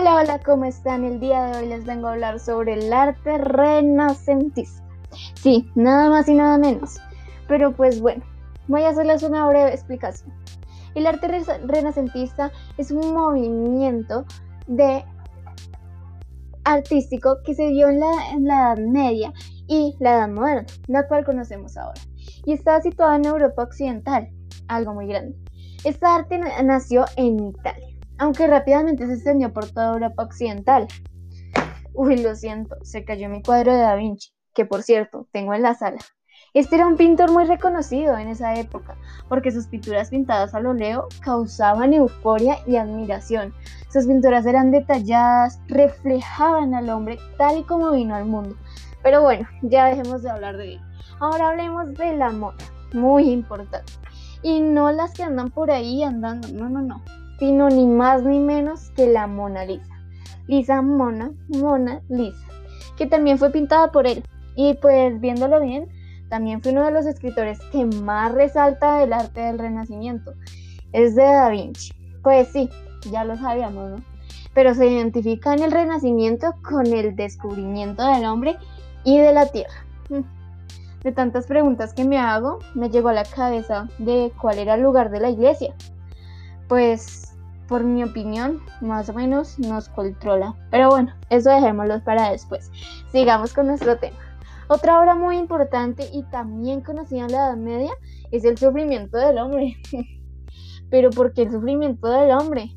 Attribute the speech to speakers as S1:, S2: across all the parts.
S1: Hola, hola, ¿cómo están? El día de hoy les vengo a hablar sobre el arte renacentista. Sí, nada más y nada menos. Pero pues bueno, voy a hacerles una breve explicación. El arte renacentista es un movimiento de artístico que se dio en la, en la Edad Media y la Edad Moderna, la cual conocemos ahora, y está situado en Europa Occidental, algo muy grande. Esta arte nació en Italia aunque rápidamente se extendió por toda Europa Occidental. Uy, lo siento, se cayó mi cuadro de Da Vinci, que por cierto, tengo en la sala. Este era un pintor muy reconocido en esa época, porque sus pinturas pintadas al óleo causaban euforia y admiración. Sus pinturas eran detalladas, reflejaban al hombre tal y como vino al mundo. Pero bueno, ya dejemos de hablar de él. Ahora hablemos de la moda, muy importante. Y no las que andan por ahí andando, no, no, no sino ni más ni menos que la Mona Lisa. Lisa Mona, Mona Lisa, que también fue pintada por él. Y pues viéndolo bien, también fue uno de los escritores que más resalta el arte del Renacimiento. Es de Da Vinci. Pues sí, ya lo sabíamos, ¿no? Pero se identifica en el Renacimiento con el descubrimiento del hombre y de la tierra. Mm. De tantas preguntas que me hago, me llegó a la cabeza de cuál era el lugar de la iglesia. Pues por mi opinión, más o menos nos controla. Pero bueno, eso dejémoslo para después. Sigamos con nuestro tema. Otra obra muy importante y también conocida en la Edad Media es el sufrimiento del hombre. Pero ¿por qué el sufrimiento del hombre?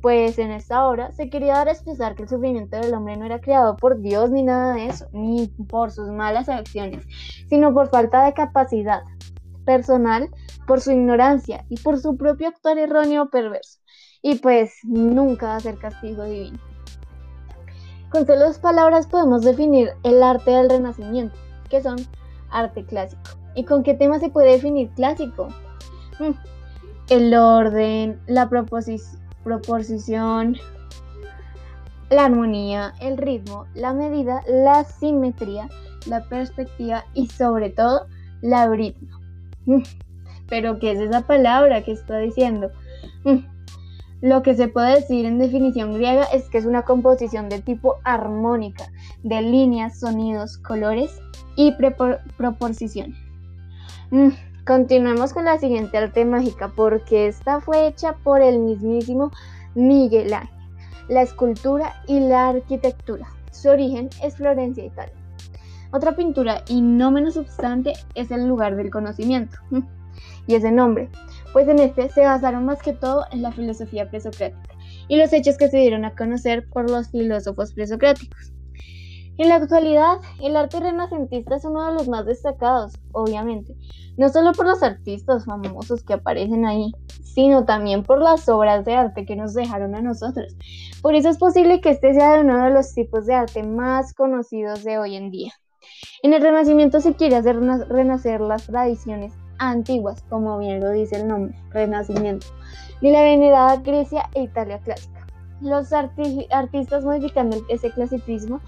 S1: Pues en esta obra se quería dar a expresar que el sufrimiento del hombre no era creado por Dios ni nada de eso, ni por sus malas acciones, sino por falta de capacidad personal, por su ignorancia y por su propio actuar erróneo o perverso y pues nunca va a ser castigo divino. Con solo dos palabras podemos definir el arte del renacimiento, que son arte clásico. ¿Y con qué tema se puede definir clásico? Mm, el orden, la proposición, la armonía, el ritmo, la medida, la simetría, la perspectiva y sobre todo la ritmo. Mm, pero ¿qué es esa palabra que está diciendo? Lo que se puede decir en definición griega es que es una composición de tipo armónica, de líneas, sonidos, colores y proporción. Mm, continuemos con la siguiente arte mágica porque esta fue hecha por el mismísimo Miguel Ángel, la escultura y la arquitectura. Su origen es Florencia, Italia. Otra pintura y no menos obstante es el lugar del conocimiento. Y ese nombre, pues en este se basaron más que todo en la filosofía presocrática y los hechos que se dieron a conocer por los filósofos presocráticos. En la actualidad, el arte renacentista es uno de los más destacados, obviamente, no solo por los artistas famosos que aparecen ahí, sino también por las obras de arte que nos dejaron a nosotros. Por eso es posible que este sea uno de los tipos de arte más conocidos de hoy en día. En el Renacimiento se quiere hacer renacer las tradiciones antiguas, como bien lo dice el nombre, Renacimiento, ni la venerada Grecia e Italia clásica. Los artistas modificando ese clasicismo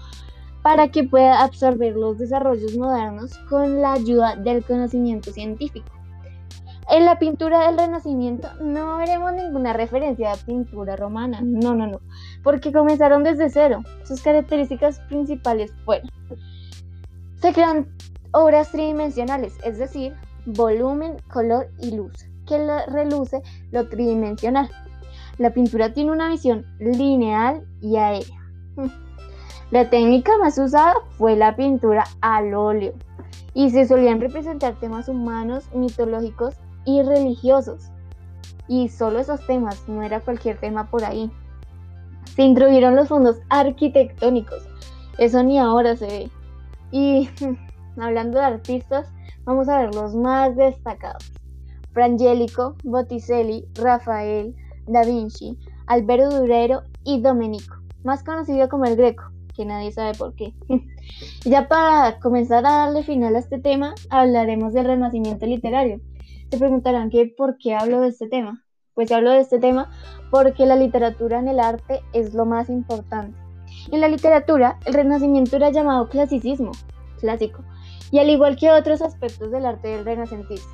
S1: para que pueda absorber los desarrollos modernos con la ayuda del conocimiento científico. En la pintura del Renacimiento no veremos ninguna referencia a pintura romana, no, no, no, porque comenzaron desde cero. Sus características principales fueron, se crean obras tridimensionales, es decir, volumen, color y luz, que reluce lo tridimensional. La pintura tiene una visión lineal y aérea. La técnica más usada fue la pintura al óleo y se solían representar temas humanos, mitológicos y religiosos. Y solo esos temas, no era cualquier tema por ahí. Se introdujeron los fondos arquitectónicos, eso ni ahora se ve. Y hablando de artistas, Vamos a ver los más destacados. Frangélico, Botticelli, Rafael, Da Vinci, Alberto Durero y Domenico, más conocido como el Greco, que nadie sabe por qué. ya para comenzar a darle final a este tema, hablaremos del renacimiento literario. Se preguntarán que por qué hablo de este tema. Pues hablo de este tema porque la literatura en el arte es lo más importante. En la literatura, el renacimiento era llamado clasicismo, clásico, y al igual que otros aspectos del arte del renacentista,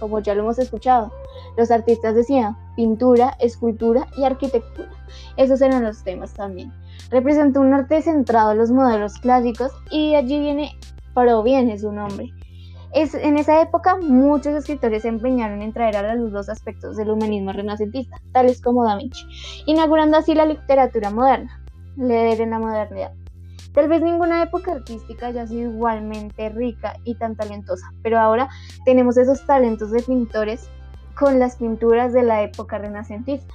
S1: como ya lo hemos escuchado, los artistas decían, pintura, escultura y arquitectura. Esos eran los temas también. Representa un arte centrado en los modelos clásicos y allí viene, proviene su nombre. Es, en esa época muchos escritores se empeñaron en traer a la luz los aspectos del humanismo renacentista, tales como Da Vinci, inaugurando así la literatura moderna, leer en la modernidad. Tal vez ninguna época artística haya sido igualmente rica y tan talentosa, pero ahora tenemos esos talentos de pintores con las pinturas de la época renacentista.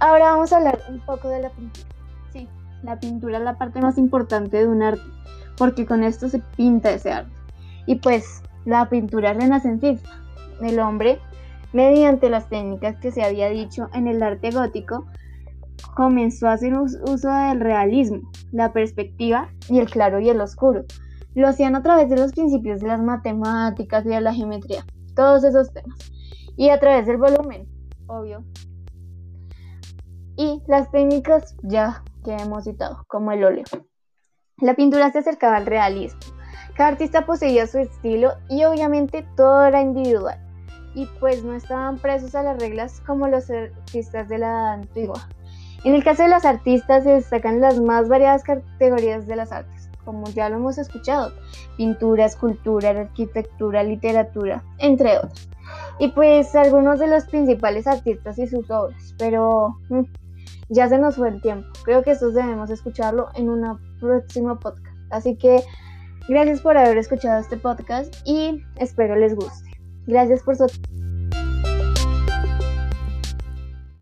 S1: Ahora vamos a hablar un poco de la pintura. Sí, la pintura es la parte más importante de un arte, porque con esto se pinta ese arte. Y pues la pintura renacentista. El hombre, mediante las técnicas que se había dicho en el arte gótico, comenzó a hacer uso del realismo, la perspectiva y el claro y el oscuro. Lo hacían a través de los principios de las matemáticas y de la geometría, todos esos temas. Y a través del volumen, obvio. Y las técnicas ya que hemos citado, como el óleo. La pintura se acercaba al realismo, cada artista poseía su estilo y obviamente todo era individual. Y pues no estaban presos a las reglas como los artistas de la antigua. En el caso de los artistas se destacan las más variadas categorías de las artes, como ya lo hemos escuchado, pintura, escultura, arquitectura, literatura, entre otros. Y pues algunos de los principales artistas y sus obras, pero mm, ya se nos fue el tiempo. Creo que estos debemos escucharlo en una próxima podcast. Así que Gracias por haber escuchado este podcast y espero les guste. Gracias por su